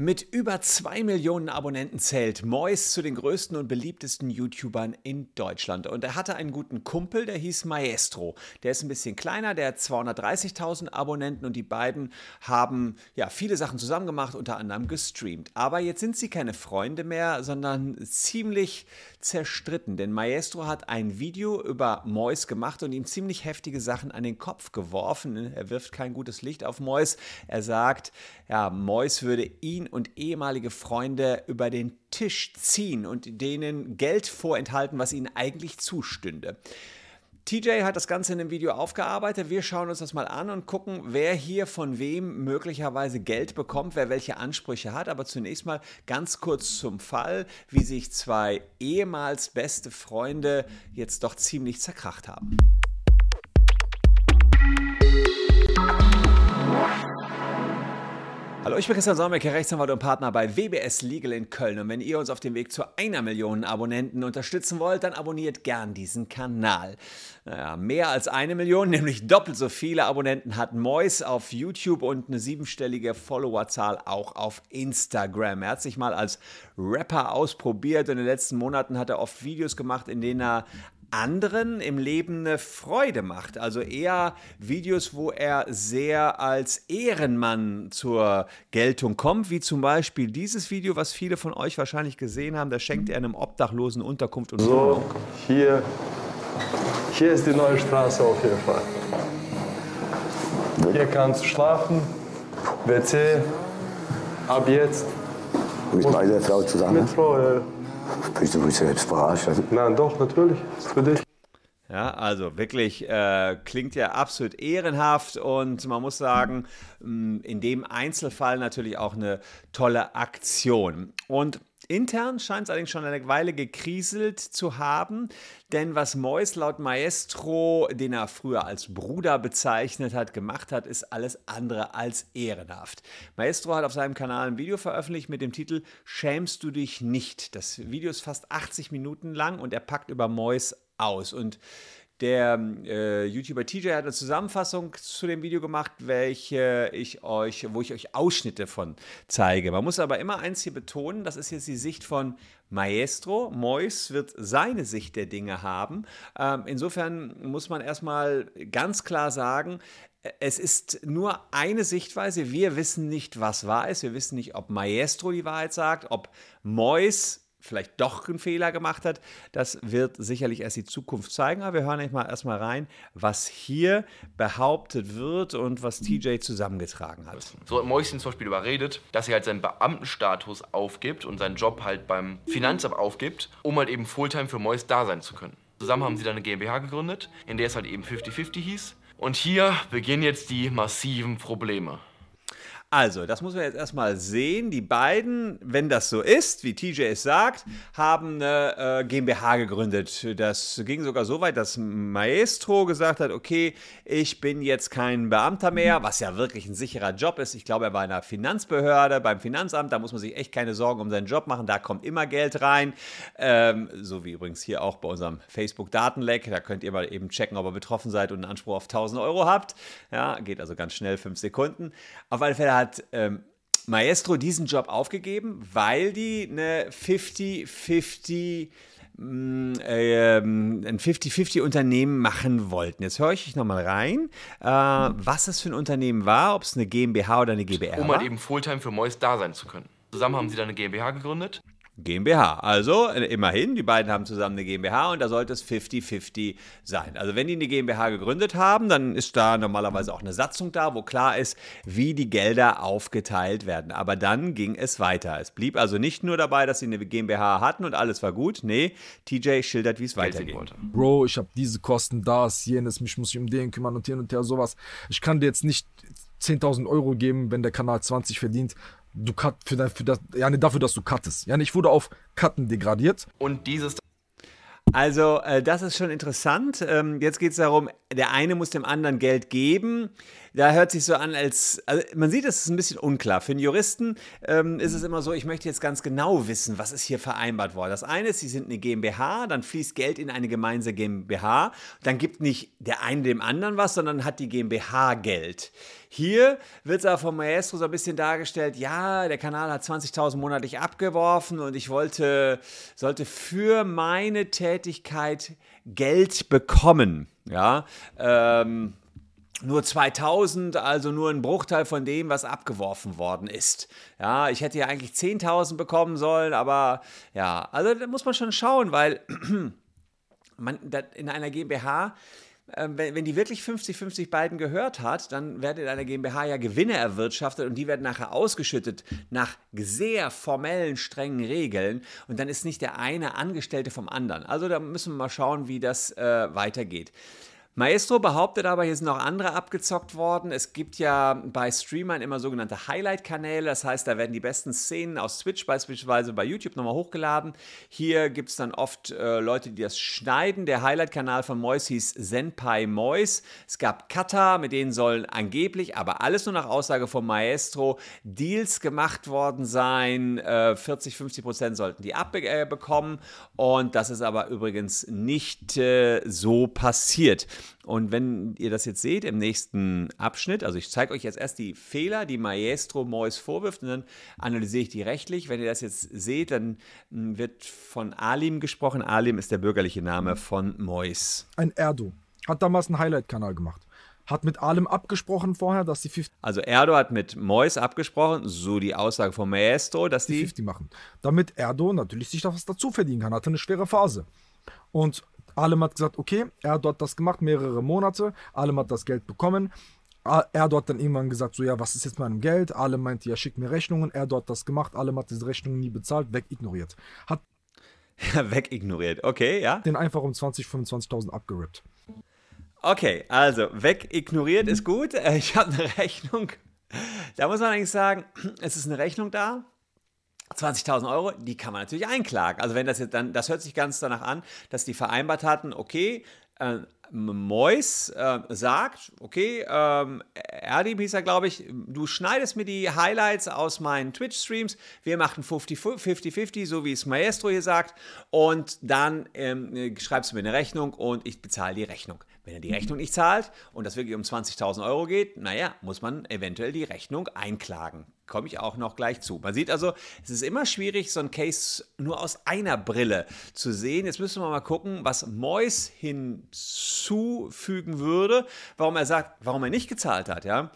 Mit über zwei Millionen Abonnenten zählt Mois zu den größten und beliebtesten YouTubern in Deutschland. Und er hatte einen guten Kumpel, der hieß Maestro. Der ist ein bisschen kleiner, der hat 230.000 Abonnenten und die beiden haben ja viele Sachen zusammen gemacht, unter anderem gestreamt. Aber jetzt sind sie keine Freunde mehr, sondern ziemlich zerstritten. Denn Maestro hat ein Video über Mois gemacht und ihm ziemlich heftige Sachen an den Kopf geworfen. Er wirft kein gutes Licht auf Mois. Er sagt, ja, Mois würde ihn und ehemalige Freunde über den Tisch ziehen und denen Geld vorenthalten, was ihnen eigentlich zustünde. TJ hat das Ganze in einem Video aufgearbeitet. Wir schauen uns das mal an und gucken, wer hier von wem möglicherweise Geld bekommt, wer welche Ansprüche hat. Aber zunächst mal ganz kurz zum Fall, wie sich zwei ehemals beste Freunde jetzt doch ziemlich zerkracht haben. Hallo, ich bin Christian Solmecke, Rechtsanwalt und Partner bei WBS Legal in Köln. Und wenn ihr uns auf dem Weg zu einer Million Abonnenten unterstützen wollt, dann abonniert gern diesen Kanal. Naja, mehr als eine Million, nämlich doppelt so viele Abonnenten hat Mois auf YouTube und eine siebenstellige Followerzahl auch auf Instagram. Er hat sich mal als Rapper ausprobiert und in den letzten Monaten hat er oft Videos gemacht, in denen er anderen im Leben eine Freude macht. Also eher Videos, wo er sehr als Ehrenmann zur Geltung kommt, wie zum Beispiel dieses Video, was viele von euch wahrscheinlich gesehen haben. Da schenkt er einem Obdachlosen Unterkunft und So, hier, hier ist die neue Straße auf jeden Fall. Hier kannst du schlafen, WC, ab jetzt. Mit meiner Frau zusammen? Mit Frau, ja. Bist du du jetzt verarscht? Also, Nein, doch, natürlich. Für dich. Ja, also wirklich äh, klingt ja absolut ehrenhaft und man muss sagen, mh, in dem Einzelfall natürlich auch eine tolle Aktion. Und Intern scheint es allerdings schon eine Weile gekriselt zu haben, denn was Mois laut Maestro, den er früher als Bruder bezeichnet hat, gemacht hat, ist alles andere als ehrenhaft. Maestro hat auf seinem Kanal ein Video veröffentlicht mit dem Titel Schämst du dich nicht? Das Video ist fast 80 Minuten lang und er packt über Mois aus. Und der äh, YouTuber TJ hat eine Zusammenfassung zu dem Video gemacht, welche ich euch, wo ich euch Ausschnitte von zeige. Man muss aber immer eins hier betonen, das ist jetzt die Sicht von Maestro. Mois wird seine Sicht der Dinge haben. Ähm, insofern muss man erstmal ganz klar sagen, es ist nur eine Sichtweise. Wir wissen nicht, was wahr ist. Wir wissen nicht, ob Maestro die Wahrheit sagt, ob Mois vielleicht doch einen Fehler gemacht hat. Das wird sicherlich erst die Zukunft zeigen. Aber wir hören euch mal erstmal rein, was hier behauptet wird und was TJ zusammengetragen hat. So hat Mäuschen zum Beispiel überredet, dass er halt seinen Beamtenstatus aufgibt und seinen Job halt beim Finanzamt aufgibt, um halt eben Fulltime für Mois da sein zu können. Zusammen haben sie dann eine GmbH gegründet, in der es halt eben 50-50 hieß. Und hier beginnen jetzt die massiven Probleme. Also, das muss man jetzt erstmal sehen. Die beiden, wenn das so ist, wie TJ es sagt, haben eine äh, GmbH gegründet. Das ging sogar so weit, dass Maestro gesagt hat, okay, ich bin jetzt kein Beamter mehr, was ja wirklich ein sicherer Job ist. Ich glaube, er war in einer Finanzbehörde, beim Finanzamt, da muss man sich echt keine Sorgen um seinen Job machen, da kommt immer Geld rein. Ähm, so wie übrigens hier auch bei unserem Facebook-Datenleck. Da könnt ihr mal eben checken, ob ihr betroffen seid und einen Anspruch auf 1000 Euro habt. Ja, geht also ganz schnell, fünf Sekunden. Auf alle Fälle hat ähm, Maestro diesen Job aufgegeben, weil die eine 50-50 ähm, ein 50-50-Unternehmen machen wollten. Jetzt höre ich nochmal rein, äh, was es für ein Unternehmen war, ob es eine GmbH oder eine GbR Um war. halt eben Fulltime für Mois da sein zu können. Zusammen haben sie dann eine GmbH gegründet. GmbH. Also äh, immerhin, die beiden haben zusammen eine GmbH und da sollte es 50-50 sein. Also wenn die eine GmbH gegründet haben, dann ist da normalerweise auch eine Satzung da, wo klar ist, wie die Gelder aufgeteilt werden. Aber dann ging es weiter. Es blieb also nicht nur dabei, dass sie eine GmbH hatten und alles war gut. Nee, TJ schildert, wie es weitergeht. wollte. Bro, ich habe diese Kosten, das, jenes, mich muss ich um den kümmern und hin und her, sowas. Ich kann dir jetzt nicht 10.000 Euro geben, wenn der Kanal 20 verdient. Du cut für, dein, für das, ja, ne, dafür, dass du cuttest. Ja, ne, ich wurde auf Cutten degradiert. Und dieses Also, äh, das ist schon interessant. Ähm, jetzt geht es darum, der eine muss dem anderen Geld geben. Da hört sich so an, als also man sieht, es ist ein bisschen unklar. Für einen Juristen ähm, ist es immer so, ich möchte jetzt ganz genau wissen, was ist hier vereinbart worden. Das eine ist, sie sind eine GmbH, dann fließt Geld in eine gemeinsame GmbH, dann gibt nicht der eine dem anderen was, sondern hat die GmbH Geld. Hier wird es aber vom Maestro so ein bisschen dargestellt, ja, der Kanal hat 20.000 monatlich abgeworfen und ich wollte, sollte für meine Tätigkeit Geld bekommen. Ja, ähm, nur 2000, also nur ein Bruchteil von dem, was abgeworfen worden ist. Ja, ich hätte ja eigentlich 10.000 bekommen sollen, aber ja, also da muss man schon schauen, weil man in einer GmbH ähm, wenn, die wirklich 50-50 beiden gehört hat, dann werden in einer GmbH ja Gewinne erwirtschaftet und die werden nachher ausgeschüttet nach sehr formellen, strengen Regeln und dann ist nicht der eine Angestellte vom anderen. Also da müssen wir mal schauen, wie das äh, weitergeht. Maestro behauptet aber, hier sind noch andere abgezockt worden. Es gibt ja bei Streamern immer sogenannte Highlight-Kanäle. Das heißt, da werden die besten Szenen aus Twitch beispielsweise bei YouTube nochmal hochgeladen. Hier gibt es dann oft äh, Leute, die das schneiden. Der Highlight-Kanal von Mois hieß Senpai Mois. Es gab Kata, mit denen sollen angeblich, aber alles nur nach Aussage von Maestro, Deals gemacht worden sein. Äh, 40, 50 Prozent sollten die abbekommen. Äh, Und das ist aber übrigens nicht äh, so passiert. Und wenn ihr das jetzt seht im nächsten Abschnitt, also ich zeige euch jetzt erst die Fehler, die Maestro Mois vorwirft und dann analysiere ich die rechtlich. Wenn ihr das jetzt seht, dann hm, wird von Alim gesprochen. Alim ist der bürgerliche Name von Mois. Ein Erdo. Hat damals einen Highlight-Kanal gemacht. Hat mit allem abgesprochen vorher, dass die 50 Also Erdo hat mit Mois abgesprochen, so die Aussage von Maestro, dass die 50 machen. Damit Erdo natürlich sich da was dazu verdienen kann. Hatte eine schwere Phase. Und Alem hat gesagt, okay, er hat dort das gemacht, mehrere Monate. Alem hat das Geld bekommen. Er hat dort dann irgendwann gesagt, so ja, was ist jetzt mit meinem Geld? Alem meinte, ja, schick mir Rechnungen. Er hat dort das gemacht. Alem hat diese Rechnungen nie bezahlt, wegignoriert. Hat ja, wegignoriert. Okay, ja. den einfach um 20, 25.000 abgerippt. Okay, also wegignoriert ist gut. Äh, Ich habe eine Rechnung. Da muss man eigentlich sagen, es ist eine Rechnung da. 20.000 Euro, die kann man natürlich einklagen. Also wenn das jetzt dann, das hört sich ganz danach an, dass die vereinbart hatten, okay, äh, Mois äh, sagt, okay, ähm, Erdim hieß er, glaube ich, du schneidest mir die Highlights aus meinen Twitch-Streams, wir machen 50-50, so wie es Maestro hier sagt, und dann ähm, schreibst du mir eine Rechnung und ich bezahle die Rechnung. Wenn er die Rechnung nicht zahlt und das wirklich um 20.000 Euro geht, naja, muss man eventuell die Rechnung einklagen. Komme ich auch noch gleich zu. Man sieht also, es ist immer schwierig, so ein Case nur aus einer Brille zu sehen. Jetzt müssen wir mal gucken, was Mois hinzufügen würde, warum er sagt, warum er nicht gezahlt hat. Ja?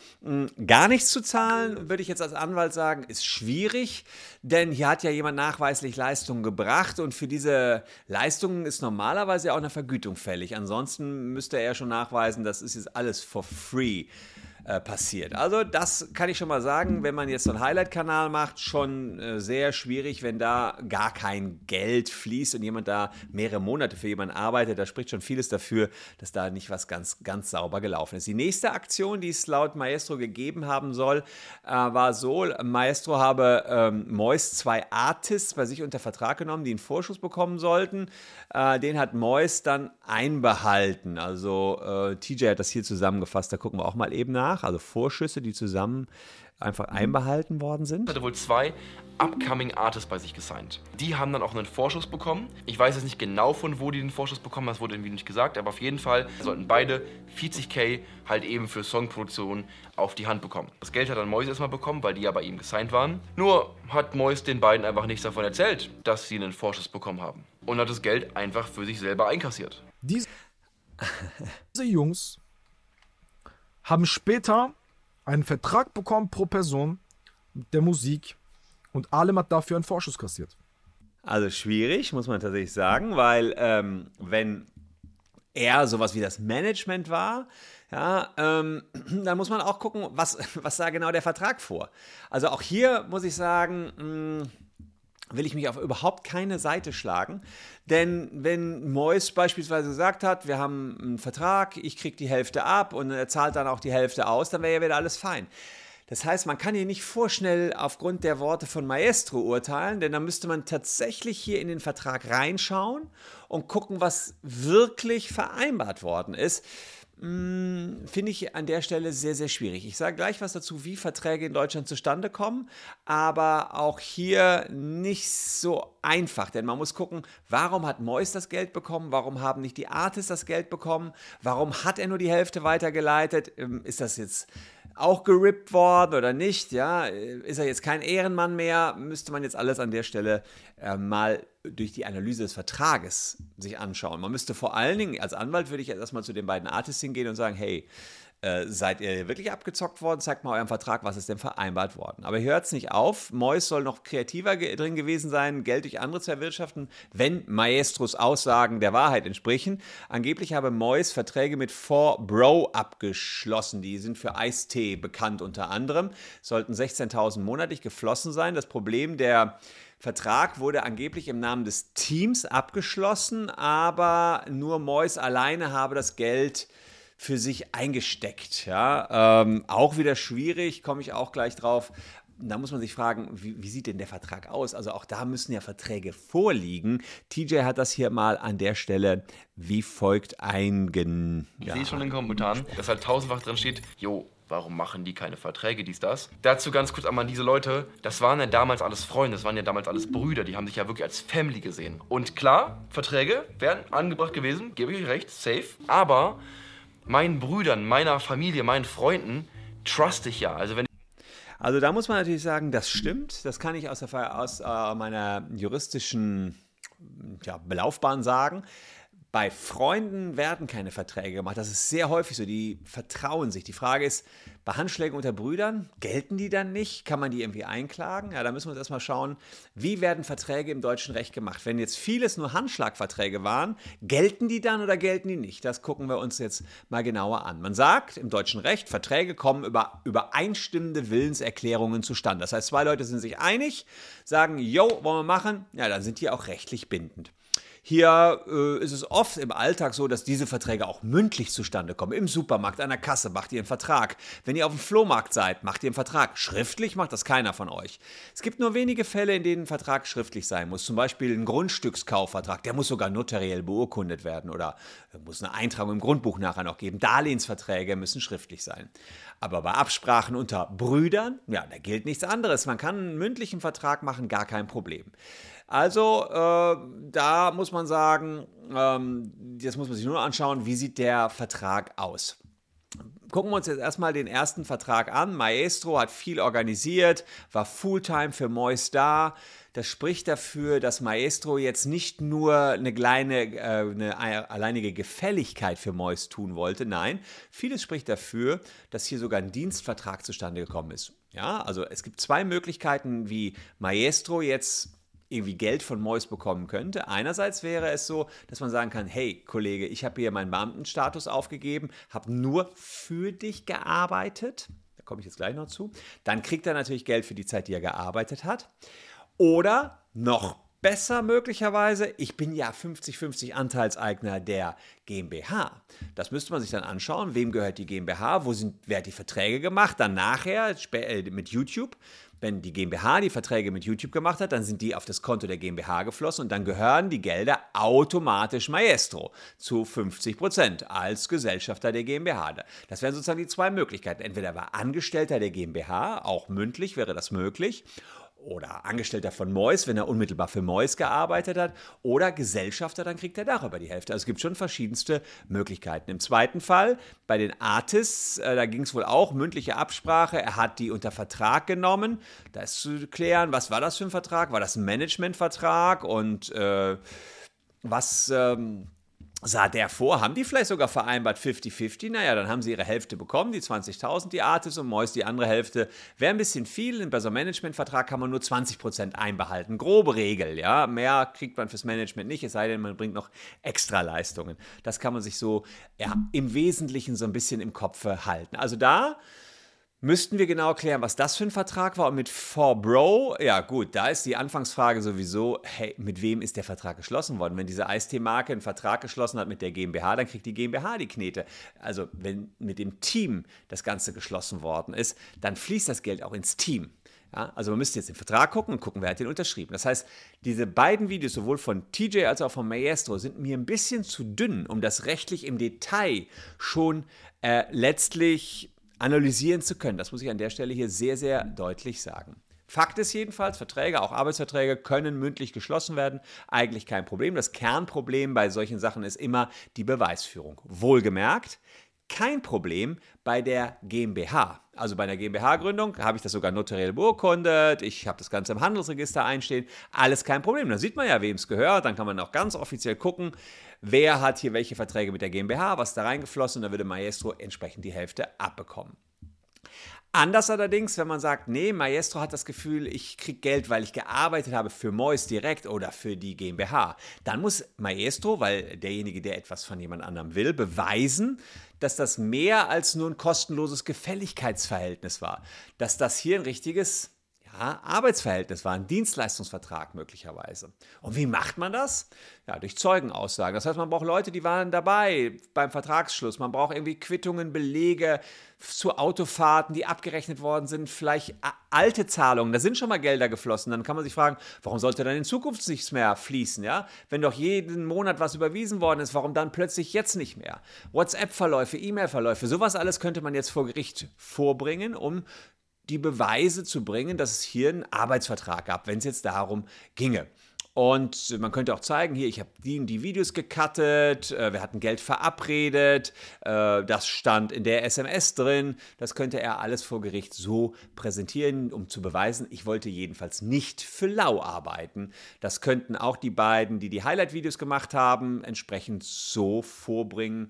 Gar nichts zu zahlen, würde ich jetzt als Anwalt sagen, ist schwierig, denn hier hat ja jemand nachweislich Leistungen gebracht und für diese Leistungen ist normalerweise auch eine Vergütung fällig. Ansonsten müsste er schon nachweisen, das ist jetzt alles for free äh, passiert. Also das kann ich schon mal sagen, wenn man jetzt so einen Highlight-Kanal macht, schon äh, sehr schwierig, wenn da gar kein Geld fließt und jemand da mehrere Monate für jemanden arbeitet. Da spricht schon vieles dafür, dass da nicht was ganz, ganz sauber gelaufen ist. Die nächste Aktion, die es laut Maestro gegeben haben soll, äh, war so, Maestro habe ähm, Mois zwei Artists bei sich unter Vertrag genommen, die einen Vorschuss bekommen sollten. Äh, den hat Mois dann einbehalten. Also äh, TJ hat das hier zusammengefasst, da gucken wir auch mal eben nach nach, also Vorschüsse, die zusammen einfach einbehalten worden sind. hatte wohl zwei Upcoming Artists bei sich gesigned. Die haben dann auch einen Vorschuss bekommen. Ich weiß jetzt nicht genau von wo die den Vorschuss bekommen, das wurde irgendwie nicht gesagt, aber auf jeden Fall sollten beide 40k halt eben für Songproduktion auf die Hand bekommen. Das Geld hat dann Mois erstmal bekommen, weil die ja bei ihm gesigned waren. Nur hat Mois den beiden einfach nichts davon erzählt, dass sie einen Vorschuss bekommen haben. Und hat das Geld einfach für sich selber einkassiert. Diese, diese Jungs haben später einen Vertrag bekommen pro Person der Musik und Alem hat dafür einen Vorschuss kassiert. Also schwierig, muss man tatsächlich sagen, weil ähm, wenn er sowas wie das Management war, ja, ähm, dann muss man auch gucken, was, was da genau der Vertrag vor. Also auch hier muss ich sagen, mh, will ich mich auf überhaupt keine Seite schlagen. Denn wenn Mois beispielsweise gesagt hat, wir haben einen Vertrag, ich kriege die Hälfte ab und er zahlt dann auch die Hälfte aus, dann wäre ja wieder alles fein. Das heißt, man kann hier nicht vorschnell aufgrund der Worte von Maestro urteilen, denn dann müsste man tatsächlich hier in den Vertrag reinschauen und gucken, was wirklich vereinbart worden ist. Finde ich an der Stelle sehr, sehr schwierig. Ich sage gleich was dazu, wie Verträge in Deutschland zustande kommen, aber auch hier nicht so einfach, denn man muss gucken, warum hat Mois das Geld bekommen, warum haben nicht die Artists das Geld bekommen, warum hat er nur die Hälfte weitergeleitet, ähm, ist das jetzt auch gerippt worden oder nicht, ja, ist er jetzt kein Ehrenmann mehr, müsste man jetzt alles an der Stelle äh, mal durch die Analyse des Vertrages sich anschauen. Man müsste vor allen Dingen, als Anwalt würde ich jetzt erstmal zu den beiden Artists hingehen und sagen, hey, äh, seid ihr wirklich abgezockt worden? Zeigt mal euren Vertrag, was ist denn vereinbart worden? Aber hört es nicht auf. Mois soll noch kreativer ge drin gewesen sein, Geld durch andere zu erwirtschaften, wenn Maestros Aussagen der Wahrheit entsprechen. Angeblich habe Mois Verträge mit 4Bro abgeschlossen. Die sind für Eistee bekannt unter anderem. Sollten 16.000 monatlich geflossen sein. Das Problem der Vertrag wurde angeblich im Namen des Teams abgeschlossen, aber nur Mois alleine habe das Geld für sich eingesteckt. Ja? Ähm, auch wieder schwierig, komme ich auch gleich drauf. Da muss man sich fragen, wie, wie, sieht denn der Vertrag aus? Also auch da müssen ja Verträge vorliegen. TJ hat das hier mal an der Stelle wie folgt eingen... Ich ja. sehe schon in den Kommentaren, dass halt tausendfach drin steht, jo, warum machen die keine Verträge, dies, das. Dazu ganz kurz einmal diese Leute, das waren ja damals alles Freunde, das waren ja damals alles Brüder, die haben sich ja wirklich als Family gesehen. Und klar, Verträge wären angebracht gewesen, gebe ich euch recht, safe, aber meinen Brüdern, meiner Familie, meinen Freunden trust ich ja. Also wenn also da muss man natürlich sagen, das stimmt. Das kann ich aus, der, aus äh, meiner juristischen ja, Belaufbahn sagen. Bei Freunden werden keine Verträge gemacht. Das ist sehr häufig so. Die vertrauen sich. Die Frage ist, bei Handschlägen unter Brüdern, gelten die dann nicht? Kann man die irgendwie einklagen? Ja, da müssen wir uns erstmal schauen, wie werden Verträge im deutschen Recht gemacht? Wenn jetzt vieles nur Handschlagverträge waren, gelten die dann oder gelten die nicht? Das gucken wir uns jetzt mal genauer an. Man sagt im deutschen Recht, Verträge kommen über übereinstimmende Willenserklärungen zustande. Das heißt, zwei Leute sind sich einig, sagen, jo, wollen wir machen? Ja, dann sind die auch rechtlich bindend. Hier äh, ist es oft im Alltag so, dass diese Verträge auch mündlich zustande kommen. Im Supermarkt, an der Kasse macht ihr einen Vertrag. Wenn ihr auf dem Flohmarkt seid, macht ihr einen Vertrag. Schriftlich macht das keiner von euch. Es gibt nur wenige Fälle, in denen ein Vertrag schriftlich sein muss. Zum Beispiel ein Grundstückskaufvertrag. Der muss sogar notariell beurkundet werden oder muss eine Eintragung im Grundbuch nachher noch geben. Darlehensverträge müssen schriftlich sein. Aber bei Absprachen unter Brüdern, ja, da gilt nichts anderes. Man kann einen mündlichen Vertrag machen, gar kein Problem. Also äh, da muss man sagen, ähm, jetzt muss man sich nur anschauen, wie sieht der Vertrag aus. Gucken wir uns jetzt erstmal den ersten Vertrag an. Maestro hat viel organisiert, war Fulltime für Mois da. Das spricht dafür, dass Maestro jetzt nicht nur eine kleine, äh, eine alleinige Gefälligkeit für Mois tun wollte. Nein, vieles spricht dafür, dass hier sogar ein Dienstvertrag zustande gekommen ist. Ja, also es gibt zwei Möglichkeiten, wie Maestro jetzt irgendwie Geld von Mois bekommen könnte. Einerseits wäre es so, dass man sagen kann, hey Kollege, ich habe hier meinen Beamtenstatus aufgegeben, habe nur für dich gearbeitet. Da komme ich jetzt gleich noch zu. Dann kriegt er natürlich Geld für die Zeit, die er gearbeitet hat. Oder noch besser möglicherweise, ich bin ja 50-50 Anteilseigner der GmbH. Das müsste man sich dann anschauen, wem gehört die GmbH, wo sind, wer hat die Verträge gemacht, dann nachher äh, mit YouTube wenn die GmbH die Verträge mit YouTube gemacht hat, dann sind die auf das Konto der GmbH geflossen und dann gehören die Gelder automatisch Maestro zu 50 Prozent als Gesellschafter der GmbH. Das wären sozusagen die zwei Möglichkeiten. Entweder war Angestellter der GmbH, auch mündlich wäre das möglich, oder Angestellter von Mois, wenn er unmittelbar für Mois gearbeitet hat, oder Gesellschafter, dann kriegt er darüber die Hälfte. Also es gibt schon verschiedenste Möglichkeiten. Im zweiten Fall, bei den Artists, äh, da ging es wohl auch mündliche Absprache. Er hat die unter Vertrag genommen. Da ist zu klären, was war das für ein Vertrag? War das ein Managementvertrag? Und äh, was. Ähm, sah der vor, haben die vielleicht sogar vereinbart 50-50? Naja, dann haben sie ihre Hälfte bekommen, die 20.000, die Artis und Mois die andere Hälfte. Wäre ein bisschen viel, bei so einem Managementvertrag kann man nur 20% einbehalten. Grobe Regel, ja. Mehr kriegt man fürs Management nicht, es sei denn, man bringt noch extra Leistungen. Das kann man sich so ja, im Wesentlichen so ein bisschen im Kopf halten. Also da müssten wir genau klären, was das für ein Vertrag war. Und mit 4Bro, ja gut, da ist die Anfangsfrage sowieso, hey, mit wem ist der Vertrag geschlossen worden? Wenn diese Eistee-Marke einen Vertrag geschlossen hat mit der GmbH, dann kriegt die GmbH die Knete. Also wenn mit dem Team das Ganze geschlossen worden ist, dann fließt das Geld auch ins Team. Ja, also man müsste jetzt den Vertrag gucken und gucken, wer hat den unterschrieben. Das heißt, diese beiden Videos, sowohl von TJ als auch von Maestro, sind mir ein bisschen zu dünn, um das rechtlich im Detail schon äh, letztlich analysieren zu können. Das muss ich an der Stelle hier sehr, sehr deutlich sagen. Fakt ist jedenfalls, Verträge, auch Arbeitsverträge, können mündlich geschlossen werden. Eigentlich kein Problem. Das Kernproblem bei solchen Sachen ist immer die Beweisführung. Wohlgemerkt, kein Problem bei der GmbH. Also bei der GmbH-Gründung habe ich das sogar notariell beurkundet, ich habe das Ganze im Handelsregister einstehen, alles kein Problem. Da sieht man ja, wem es gehört, dann kann man auch ganz offiziell gucken, wer hat hier welche Verträge mit der GmbH, was da reingeflossen und da würde Maestro entsprechend die Hälfte abbekommen. Anders allerdings, wenn man sagt, nee, Maestro hat das Gefühl, ich kriege Geld, weil ich gearbeitet habe für Mois direkt oder für die GmbH, dann muss Maestro, weil derjenige, der etwas von jemand anderem will, beweisen, dass das mehr als nur ein kostenloses Gefälligkeitsverhältnis war. Dass das hier ein richtiges ja, Arbeitsverhältnis war, ein Dienstleistungsvertrag möglicherweise. Und wie macht man das? Ja, durch Zeugenaussagen. Das heißt, man braucht Leute, die waren dabei beim Vertragsschluss. Man braucht irgendwie Quittungen, Belege zu Autofahrten, die abgerechnet worden sind, vielleicht alte Zahlungen. Da sind schon mal Gelder geflossen. Dann kann man sich fragen, warum sollte dann in Zukunft nichts mehr fließen? Ja? Wenn doch jeden Monat was überwiesen worden ist, warum dann plötzlich jetzt nicht mehr? WhatsApp-Verläufe, E-Mail-Verläufe, sowas alles könnte man jetzt vor Gericht vorbringen, um die Beweise zu bringen, dass es hier einen Arbeitsvertrag gab, wenn es jetzt darum ginge. Und man könnte auch zeigen, hier, ich habe die, die Videos gecuttet, äh, wir hatten Geld verabredet, äh, das stand in der SMS drin. Das könnte er alles vor Gericht so präsentieren, um zu beweisen, ich wollte jedenfalls nicht für lau arbeiten. Das könnten auch die beiden, die die Highlight-Videos gemacht haben, entsprechend so vorbringen.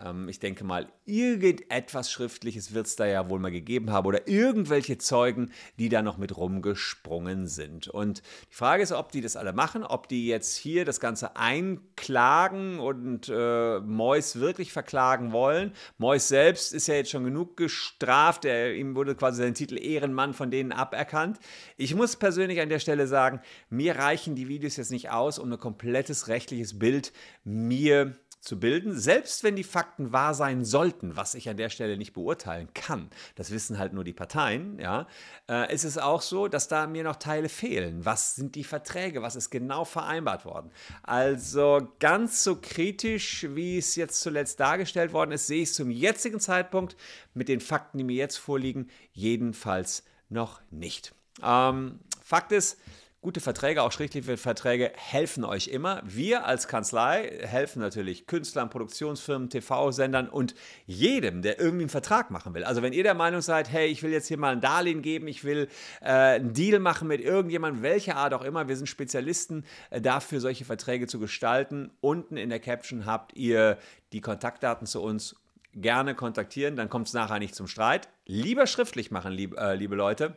Ähm, ich denke mal, irgendetwas Schriftliches wird es da ja wohl mal gegeben haben oder irgendwelche Zeugen, die da noch mit rumgesprungen sind. Und die Frage ist, ob die das alle machen, ob die jetzt hier das Ganze einklagen und äh, Mois wirklich verklagen wollen. Mois selbst ist ja jetzt schon genug gestraft, er, ihm wurde quasi sein Titel Ehrenmann von denen aberkannt. Ich muss persönlich an der Stelle sagen, mir reichen die Videos jetzt nicht aus, um ein komplettes rechtliches Bild mir zu bilden, selbst wenn die Fakten wahr sein sollten, was ich an der Stelle nicht beurteilen kann, das wissen halt nur die Parteien, ja, äh, ist es auch so, dass da mir noch Teile fehlen. Was sind die Verträge? Was ist genau vereinbart worden? Also ganz so kritisch, wie es jetzt zuletzt dargestellt worden ist, sehe ich es zum jetzigen Zeitpunkt mit den Fakten, die mir jetzt vorliegen, jedenfalls noch nicht. Ähm, Fakt ist, Gute Verträge, auch schriftliche Verträge, helfen euch immer. Wir als Kanzlei helfen natürlich Künstlern, Produktionsfirmen, TV-Sendern und jedem, der irgendwie einen Vertrag machen will. Also wenn ihr der Meinung seid, hey, ich will jetzt hier mal ein Darlehen geben, ich will äh, einen Deal machen mit irgendjemandem, welcher Art auch immer, wir sind Spezialisten äh, dafür, solche Verträge zu gestalten. Unten in der Caption habt ihr die Kontaktdaten zu uns. Gerne kontaktieren, dann kommt es nachher nicht zum Streit. Lieber schriftlich machen, lieb, äh, liebe Leute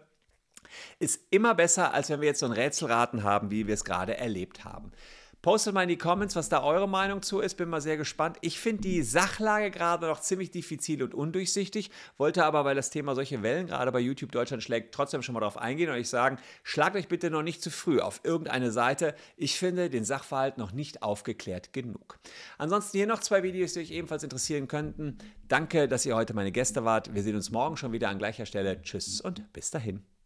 ist immer besser, als wenn wir jetzt so ein Rätselraten haben, wie wir es gerade erlebt haben. Postet mal in die Comments, was da eure Meinung zu ist. Bin mal sehr gespannt. Ich finde die Sachlage gerade noch ziemlich diffizil und undurchsichtig. Wollte aber, weil das Thema solche Wellen gerade bei YouTube Deutschland schlägt, trotzdem schon mal darauf eingehen und euch sagen, schlagt euch bitte noch nicht zu früh auf irgendeine Seite. Ich finde den Sachverhalt noch nicht aufgeklärt genug. Ansonsten hier noch zwei Videos, die euch ebenfalls interessieren könnten. Danke, dass ihr heute meine Gäste wart. Wir sehen uns morgen schon wieder an gleicher Stelle. Tschüss und bis dahin.